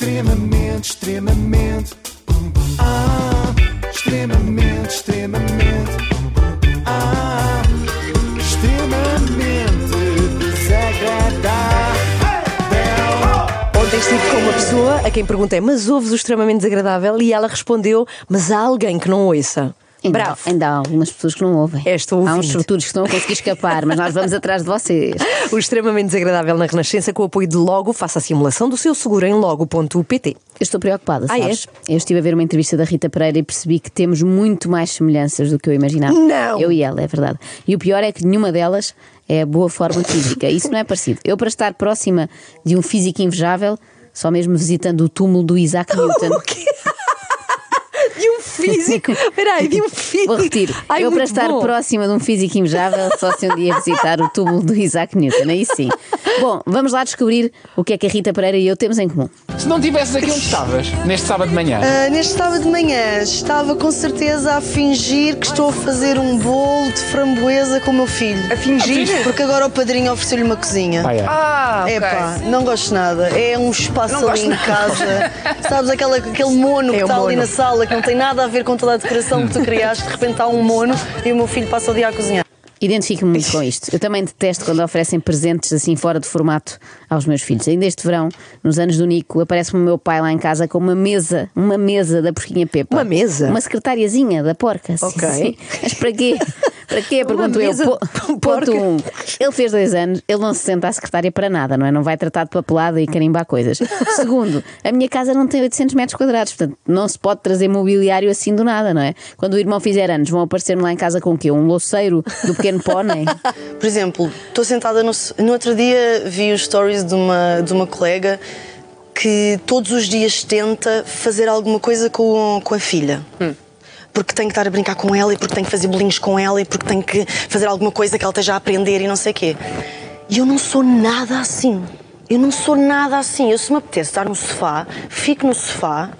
Extremamente, extremamente. Ah, extremamente, extremamente. Ah, extremamente desagradável. Ontem estive com uma pessoa a quem perguntei, mas ouves o extremamente desagradável? E ela respondeu, mas há alguém que não ouça. Ainda, Bravo. ainda há algumas pessoas que não ouvem. Esta há uns sortudos que estão a conseguir escapar, mas nós vamos atrás de vocês. O extremamente desagradável na Renascença com o apoio de Logo. Faça a simulação do seu seguro em logo.pt. Eu estou preocupada, Ah, sabes? Eu estive a ver uma entrevista da Rita Pereira e percebi que temos muito mais semelhanças do que eu imaginava. Não! Eu e ela, é verdade. E o pior é que nenhuma delas é boa forma física. Isso não é parecido. Eu, para estar próxima de um físico invejável, só mesmo visitando o túmulo do Isaac Newton. O quê? Físico. Espera aí, de um físico. Vou repetir. Ai, eu, para estar bom. próxima de um físico invejável, só se um dia visitar o túmulo do Isaac Newton. Aí sim. Bom, vamos lá descobrir o que é que a Rita Pereira e eu temos em comum. Se não tivesses aqui onde estavas, neste sábado de manhã, Ah, neste sábado de manhã estava com certeza a fingir que estou a fazer um bolo de framboesa com o meu filho. A fingir? Porque agora o padrinho ofereceu-lhe uma cozinha. pá, é. Ah, ok. Epá, não gosto nada. É um espaço Não ali em casa. Sabes aquela, aquele mono que É o está ali mono. na sala que não tem nada a ver com toda a decoração que tu criaste. De repente há um mono e o meu filho passa o dia a cozinhar. Identifico-me muito com isto. Eu também detesto quando oferecem presentes assim fora de formato aos meus filhos. Ainda este verão, nos anos do Nico, aparece-me o meu pai lá em casa com uma mesa, uma mesa da porquinha Pepa. Uma mesa? Uma secretariazinha da porca. sim, Ok. sim. Mas para quê? Para quê? Pergunto eu. Ponto um. Ele fez dois anos, ele não se senta à secretária para nada, não é? Não vai tratar de papelada e carimbar coisas. Segundo, a minha casa não tem 800 metros quadrados, portanto não se pode trazer mobiliário assim do nada, não é? Quando o irmão fizer anos, vão aparecer-me lá em casa com o quê? Um louceiro do pequeno pônei? Por exemplo, estou sentada no, no outro dia vi os stories de uma, de uma colega que todos os dias tenta fazer alguma coisa com, com a filha. Porque tem que estar a brincar com ela e porque tem que fazer bolinhos com ela e porque tem que fazer alguma coisa que ela esteja a aprender e não sei o quê. E eu não sou nada assim. Eu não sou nada assim. Eu, se me apetece estar no sofá, fico no sofá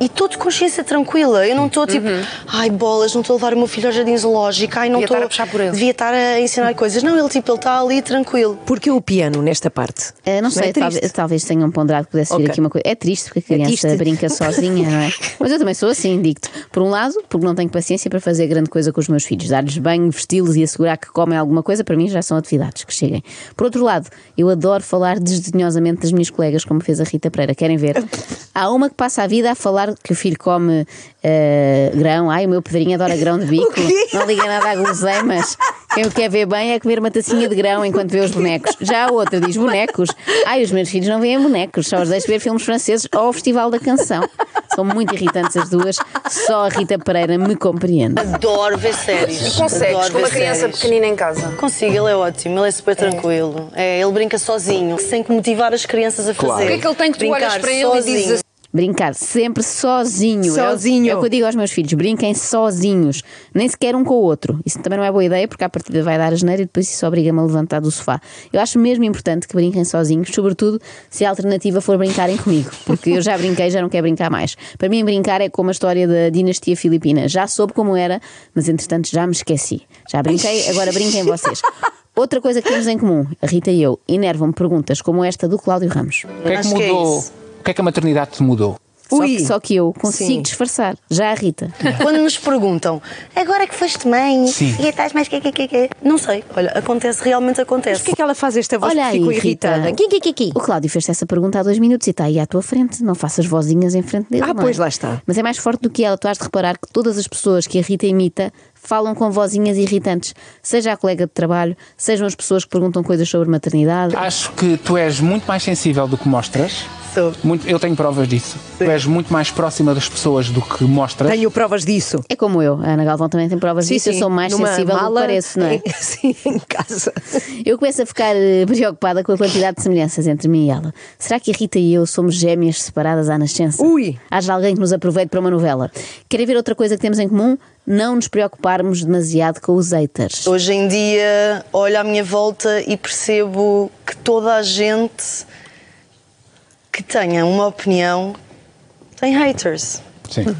e estou de consciência tranquila. Eu não estou tipo, ai bolas, não estou a levar o meu filho ao jardim zoológico, ai não Devia estou. estar a puxar por ele. Devia estar a ensinar coisas. Não, ele tipo, ele está ali tranquilo. Porquê o piano nesta parte? Eh, não sei, é triste? talvez, talvez tenham ponderado que pudesse vir Ok. aqui uma coisa. É triste porque a criança triste. brinca sozinha, não é? Mas eu também sou assim, digo-te. Por um lado, porque não tenho paciência para fazer grande coisa com os meus filhos. Dar-lhes banho, vesti-los e assegurar que comem alguma coisa, para mim já são atividades que cheguem. Por outro lado, eu adoro falar desdenhosamente das minhas colegas, como fez a Rita Pereira. Querem ver? Há uma que passa a vida a falar que o filho come eh, grão. Ai, o meu pedrinho adora grão de bico. Não liga nada a guloseimas. Quem o quer ver bem é comer uma tacinha de grão enquanto vê os bonecos. Já a outra diz bonecos. Ai, os meus filhos não veem bonecos, só os deixo ver filmes franceses ou o Festival da Canção. São muito irritantes as duas, só a Rita Pereira me compreende. Adoro ver séries. E consegues, Adoro com uma criança séries. pequenina em casa? Consigo, ele é ótimo, ele é super tranquilo. É, ele brinca sozinho, sem que motivar as crianças a fazer. Claro. O que é que ele tem que tu Brincar olhas para ele e dizes sozinho. assim, Brincar sempre sozinho. É o- Sozinho. É o, que eu digo aos meus filhos: brinquem sozinhos, nem sequer um com o outro. Isso também não é boa ideia, porque à partida vai dar a geneira e depois isso obriga-me a levantar do sofá. Eu acho mesmo importante que brinquem sozinhos, sobretudo se a alternativa for brincarem comigo, porque eu já brinquei, já não quero brincar mais. Para mim, brincar é como a história da dinastia filipina. Já soube como era, mas entretanto já me esqueci. Já brinquei, agora brinquem vocês. Outra coisa que temos em comum, a Rita e eu, enervam-me perguntas como esta do Cláudio Ramos. o que é que é mudou? Que é que a maternidade te mudou? Só Ui. que, só que eu consigo Sim. disfarçar. Já a Rita. Quando nos perguntam, agora que foste mãe, Sim. e estás mais que, que, que, que? Não sei. Olha, acontece, realmente acontece. Porquê é que ela faz esta voz Olha que aí, ficou Rita. irritada? O Cláudio fez essa pergunta há dois minutos e está aí à tua frente. Não faças vozinhas em frente dele. Ah, não é? pois, lá está. Mas é mais forte do que ela. Tu has de reparar que todas as pessoas que a Rita imita falam com vozinhas irritantes. Seja a colega de trabalho, sejam as pessoas que perguntam coisas sobre maternidade. Acho que tu és muito mais sensível do que mostras. Sou. Muito, eu tenho provas disso. Tu és muito mais próxima das pessoas do que mostras. Tenho provas disso. É como eu. A Ana Galvão também tem provas disso. Eu sou mais numa sensível do que mala, pareço, não é? em- Sim, em casa. Eu começo a ficar eh, preocupada com a quantidade de semelhanças entre mim e ela. Será que a Rita e eu somos gêmeas separadas à nascença? Ui. Haja alguém que nos aproveite para uma novela. Querem ver outra coisa que temos em comum? Não nos preocuparmos demasiado com os haters. Hoje em dia, olho à minha volta e percebo que toda a gente que tenha uma opinião tem haters. Sim.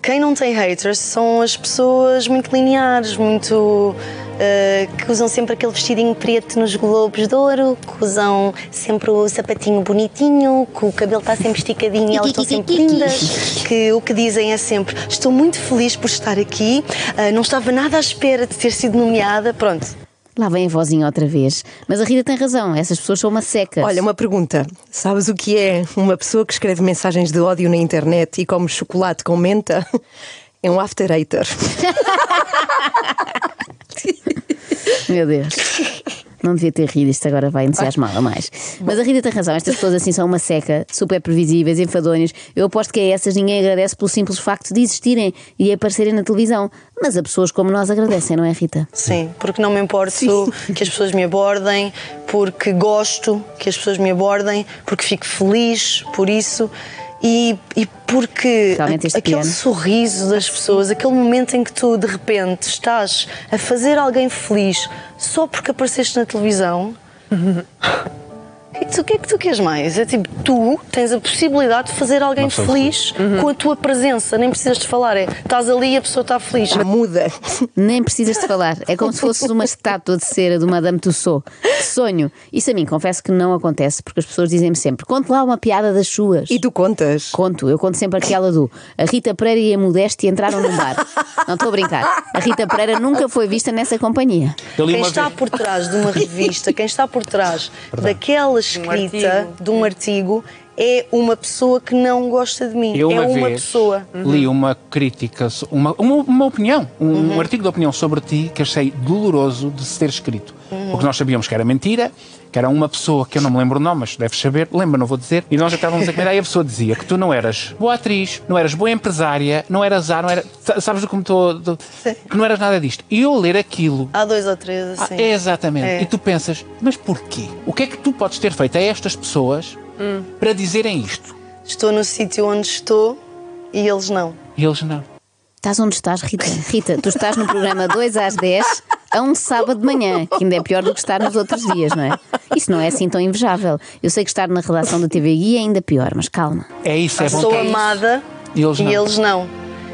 quem não tem haters são as pessoas muito lineares, muito. eh, que usam sempre aquele vestidinho preto nos globos de ouro, que usam sempre o sapatinho bonitinho, que o cabelo está sempre esticadinho e elas estão sempre lindas, que o que dizem é sempre: Estou muito feliz por estar aqui, eh, não estava nada à espera de ter sido nomeada. Pronto. Lá vem a vozinha outra vez. Mas a Rita tem razão, essas pessoas são uma seca. Olha, uma pergunta. Sabes o que é uma pessoa que escreve mensagens de ódio na internet e come chocolate com menta? É um after hater. Meu Deus. Não devia ter rido, isto agora vai entusiasmá-la mais. Mas a Rita tem razão, estas pessoas assim são uma seca, super previsíveis, enfadonhas. Eu aposto que a essas ninguém agradece pelo simples facto de existirem e aparecerem na televisão. Mas a pessoas como nós agradecem, não é, Rita? Sim, porque não me importo que as pessoas me abordem, porque gosto que as pessoas me abordem, porque fico feliz por isso e, e porque aquele piano. sorriso das pessoas, aquele momento em que tu de repente estás a fazer alguém feliz só porque apareceste na televisão. O que, é que tu, o que é que tu queres mais? É tipo, tu tens a possibilidade de fazer alguém feliz com a tua presença, nem precisas de falar, é estás ali e a pessoa está feliz. Muda. Nem precisas de falar. É como se fosses uma estátua de cera de Madame Tussauds. Que sonho. Isso a mim, confesso que não acontece, porque as pessoas dizem-me sempre: conte lá uma piada das suas. E tu contas? Conto, eu conto sempre aquela do a Rita Pereira e a Modéstia entraram num bar. Não estou a brincar. A Rita Pereira nunca foi vista nessa companhia. Quem está vez- por trás de uma revista, quem está por trás daquela escrita, artigo. de um artigo, é uma pessoa que não gosta de mim. Eu é uma uma vez pessoa. li uma crítica, uma, uma, uma opinião, um, um artigo de opinião sobre ti que achei doloroso de se ter escrito. Porque nós sabíamos que era mentira, que era uma pessoa que eu não me lembro o nome, mas deves saber, lembra, não vou dizer. E nós já estávamos a comer, aí a pessoa dizia que tu não eras boa atriz, não eras boa empresária, não eras A, não era. sa- Sabes como estou. do- Que não eras nada disto. E eu ler aquilo. Há dois ou três, Ah, assim. é exatamente. É. E tu pensas, mas porquê? O que é que tu podes ter feito a estas pessoas para dizerem isto? Estou no sítio onde estou e eles não. E eles não. Estás onde estás, Rita? Rita, tu estás no programa 2 às 10 a um sábado de manhã, que ainda é pior do que estar nos outros dias, não é? Isso não é assim tão invejável. Eu sei que estar na redação da TV Guia é ainda pior, mas calma. É isso, é bom. Sou que- amada E eles não. eles não.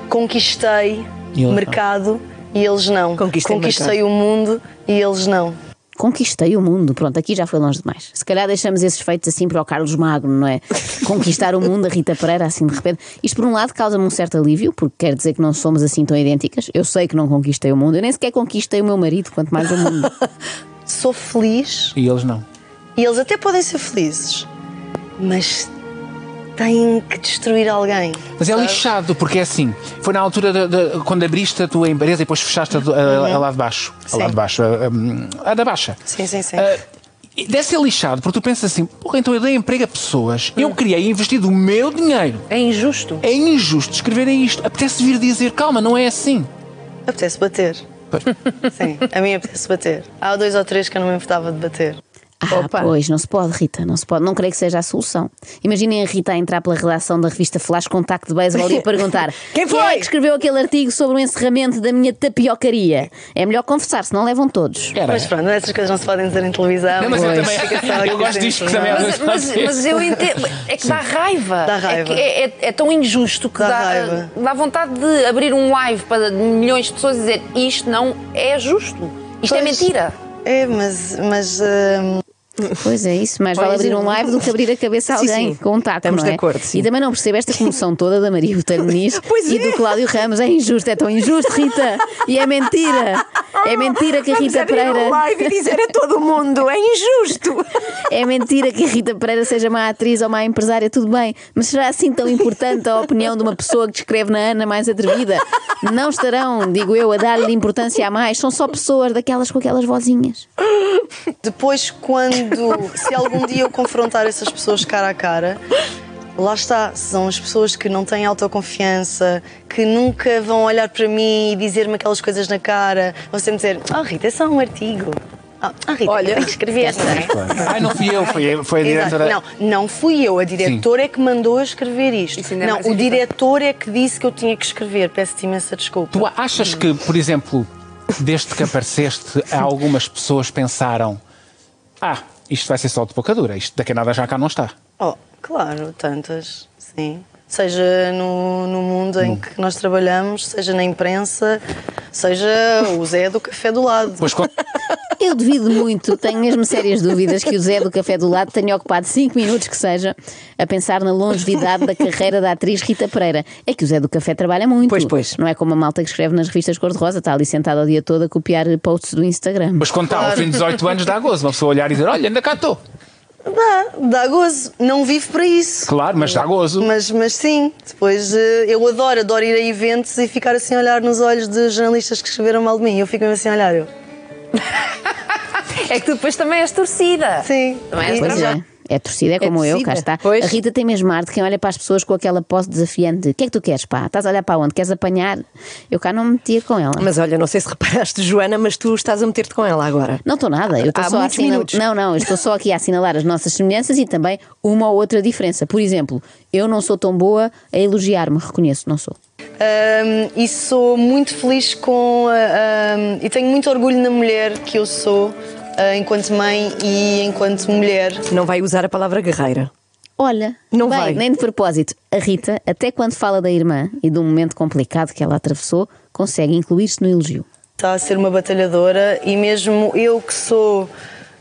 Conquistei E eles não. mercado e eles não. Conquistei Conquistei o mundo e eles não. Conquistei o mundo. Pronto, aqui já foi longe demais. Se calhar deixamos esses feitos assim para o Carlos Magno, não é? Conquistar o mundo, a Rita Pereira, assim de repente. Isto, por um lado, causa-me um certo alívio, porque quer dizer que não somos assim tão idênticas. Eu sei que não conquistei o mundo. Eu nem sequer conquistei o meu marido, quanto mais o mundo. Sou feliz E eles não. e eles até podem ser felizes, mas têm que destruir alguém. Mas é sabe? lixado, porque é assim. Foi na altura de, de- quando abriste a tua empresa e depois fechaste a, do- a- a lá de baixo. A lá Sim. de baixo. A, a- da baixa. Sim, sim, sim. Ah, deve ser lixado, porque tu pensas assim, porra, então eu dei emprego a pessoas, eu criei e investi o meu dinheiro. É injusto. É injusto escreverem isto. Apetece vir dizer, calma, não é assim. Apetece bater. Sim, a mim apetece bater. Há dois ou três que eu não me importava de bater. Ah, Opa. pois, não se pode, Rita, não se pode. Não creio que seja a solução. Imaginem a Rita a entrar pela redação da revista Flash Contacto de Beisebol e a perguntar Quem foi? é que escreveu aquele artigo sobre o encerramento da minha tapiocaria? É melhor confessar, senão levam todos. Era. Mas pronto, essas coisas não se podem dizer em televisão. Não, mas eu Pois. também- só aqui eu gosto disto, porque não. também às Mas, mas- mas eu entendo. É que dá raiva. Dá raiva. É, que é- é- é tão injusto que Dá dá, raiva. dá vontade de abrir um live para milhões de pessoas e dizer isto não é justo. Isto é Pois. mentira. É, mas. mas hum, Pois é isso, mais vale abrir é. um live do que abrir a cabeça a Sim, alguém sim. com um taco, Estamos não é? de acordo, sim. E também não percebo esta comoção toda da Maria Botelho Muniz e é. do Cláudio Ramos. É injusto, é tão injusto, Rita. E é mentira. É mentira que a Rita abrir um Pereira. live e dizer a todo mundo, é injusto. É mentira que a Rita Pereira seja má atriz ou má empresária, tudo bem, mas será assim tão importante a opinião de uma pessoa que escreve na Ana mais atrevida? Não estarão, digo eu, a dar-lhe importância a mais, são só pessoas daquelas com aquelas vozinhas. depois, quando. Se algum dia eu confrontar essas pessoas cara a cara. Lá está, são as pessoas que não têm autoconfiança, que nunca vão olhar para mim e dizer-me aquelas coisas na cara, vão sempre dizer: Oh Rita, é só um artigo. Ah, ah, Rita, Olha. tem que escrever, não é? Ai, não fui eu, foi, foi a Exato. diretora. Não, não fui eu. A diretora é que mandou eu escrever isto. Isso ainda é não, mais o irritante. diretor é que disse que eu tinha que escrever. Peço-te imensa desculpa. Tu achas que, por exemplo, desde que apareceste, algumas pessoas pensaram: ah, isto vai ser só de pouca dura, isto daqui a nada já cá não está. Oh, claro, tantas, sim. Seja no, no mundo em que nós trabalhamos, seja na imprensa, seja o Zé do café do lado. Pois quando- Eu duvido muito, tenho mesmo sérias dúvidas que o Zé do Café do Lado tenha ocupado 5 minutos que seja a pensar na longevidade da carreira da atriz Rita Pereira. É que o Zé do Café trabalha muito. Pois, pois. Não é como a malta que escreve nas revistas cor-de-rosa, está ali sentado o dia todo a copiar posts do Instagram. Mas quando está ao fim de 18 anos dá gozo. Uma pessoa olhar e dizer: Olha, ainda cá estou. Dá, dá gozo. Não vivo para isso. Claro, mas dá gozo. Mas, mas sim, depois eh, eu adoro, adoro ir a eventos e ficar assim a olhar nos olhos de jornalistas que escreveram mal de mim. Eu fico mesmo assim a olhar. Eu. É que tu depois também és torcida. Sim. Também és E- Torcida. é. É torcida, é como eu, cá está. pois. A Rita tem mesmo arte, quem olha para as pessoas com aquela posse desafiante. O que é que tu queres, pá? Estás a olhar para onde? Queres apanhar? Eu cá não me metia com ela. Mas olha, não sei se reparaste, Joana, mas tu estás a meter-te com ela agora. Não estou nada, eu estou só a minutos. Não, não, eu estou só aqui a assinalar as nossas semelhanças e também uma ou outra diferença. Por exemplo, eu não sou tão boa a elogiar-me, reconheço, não sou. Ahm, e sou muito feliz com. a- ahm, e tenho muito orgulho na mulher que eu sou enquanto mãe e enquanto mulher. Não vai usar a palavra guerreira. Olha, Não bem, vai. nem de propósito, a Rita, até quando fala da irmã e de um momento complicado que ela atravessou, consegue incluir-se no elogio. Está a ser uma batalhadora e mesmo eu que sou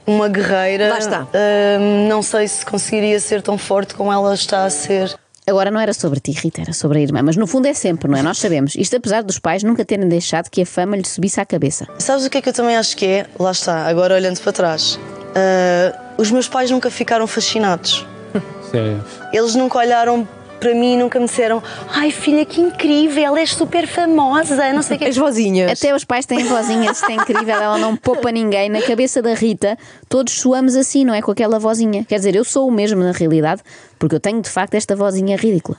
uma guerreira, Lá está. ahm, não sei se conseguiria ser tão forte como ela está a ser. Agora não era sobre ti, Rita, era sobre a irmã, mas no fundo é sempre, não é? Nós sabemos. Isto apesar dos pais nunca terem deixado que a fama lhe subisse à cabeça. Sabes o que é que eu também acho que é? Lá está, agora olhando para trás. Ah, os meus pais nunca ficaram fascinados. É- Eles nunca olharam para mim e nunca me disseram Ai filha, que incrível, és super famosa, não sei o que. As vozinhas. Até os pais têm vozinhas, isto é incrível, ela não poupa ninguém. Na cabeça da Rita, todos soamos assim, não é? Com aquela vozinha. Quer dizer, eu sou o mesmo na realidade, porque eu tenho de facto esta vozinha ridícula.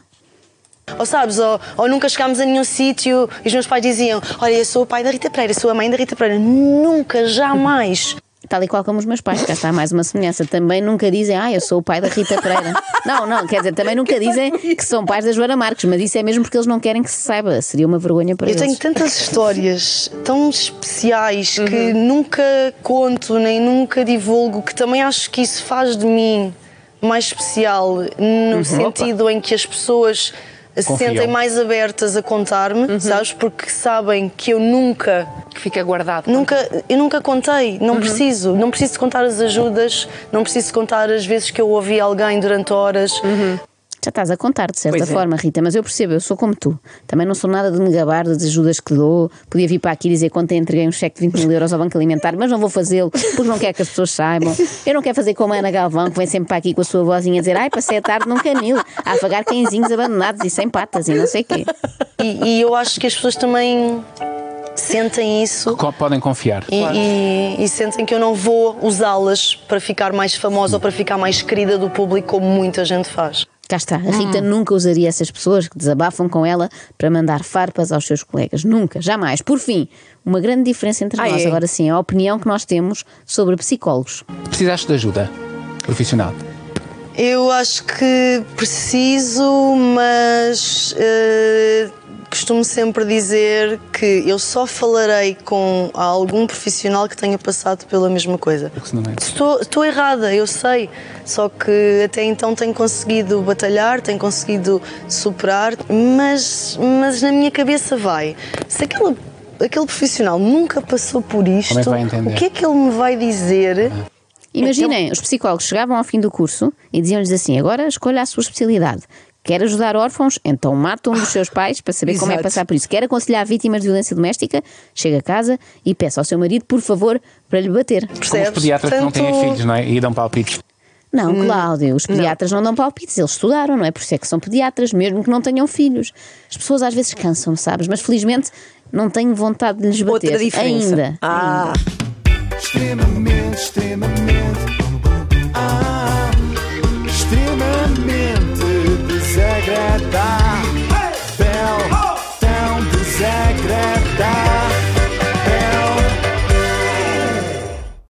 Ou sabes, ou, ou nunca chegámos a nenhum sítio e os meus pais diziam Olha, eu sou o pai da Rita Pereira, sou a mãe da Rita Pereira. Nunca, jamais. Tal e qual como os meus pais, cá está mais uma semelhança. Também nunca dizem, ah, eu sou o pai da Rita Pereira. Não, não, quer dizer, também nunca dizem que são pais da Joana Marques, mas isso é mesmo porque eles não querem que se saiba. Seria uma vergonha para Eu eles. tenho tantas histórias tão especiais que nunca conto nem nunca divulgo, que também acho que isso faz de mim mais especial, no sentido em que as pessoas se sentem mais abertas a contar-me, sabes? Porque sabem que eu nunca Que fica guardado. Nunca, eu nunca contei, não preciso. Não preciso contar as ajudas, não preciso contar as vezes que eu ouvi alguém durante horas. Já estás a contar, de certa Pois é. forma, Rita, mas eu percebo, eu sou como tu. Também não sou nada de me gabar das ajudas que dou. Podia vir para aqui dizer quanto entreguei um cheque de 20 mil euros ao Banco Alimentar, mas não vou fazê-lo porque não quero que as pessoas saibam. Eu não quero fazer como a Ana Galvão, que vem sempre para aqui com a sua vozinha a dizer ai, passei a tarde num canil, a afagar cãezinhos abandonados e sem patas e não sei o quê. E, e eu acho que as pessoas também sentem isso. Podem confiar. E, e- e sentem que eu não vou usá-las para ficar mais famosa ou para ficar mais querida do público, como muita gente faz. Cá está, a Rita nunca usaria essas pessoas que desabafam com ela para mandar farpas aos seus colegas. Nunca, jamais. Por fim, uma grande diferença entre Ah, nós, é? agora sim, a opinião que nós temos sobre psicólogos. Precisaste de ajuda profissional. Eu acho que preciso, mas eh, costumo sempre dizer que eu só falarei com algum profissional que tenha passado pela mesma coisa. Porque senão é. Estou, estou errada, eu sei. Só que até então tenho conseguido batalhar, tenho conseguido superar, mas, mas na minha cabeça vai. Se aquele, aquele profissional nunca passou por isto, é entender? o que é que ele me vai dizer? Imaginem, os psicólogos chegavam ao fim do curso e diziam-lhes assim: agora escolha a sua especialidade. Quer ajudar órfãos? Então mata um dos seus pais para saber como é passar por isso. Quer aconselhar vítimas de violência doméstica? Chega a casa e peça ao seu marido, por favor, para lhe bater. Como os Percebes? pediatras que não têm Tanto- filhos, não é? E dão palpites. Não, Cláudio, os pediatras não. dão palpites, eles estudaram, não é? Por isso é que são pediatras, mesmo que não tenham filhos. As pessoas às vezes cansam, sabes? Mas felizmente não tenho vontade de lhes bater. Outra diferença. Ainda. Ah, extremamente, extremamente,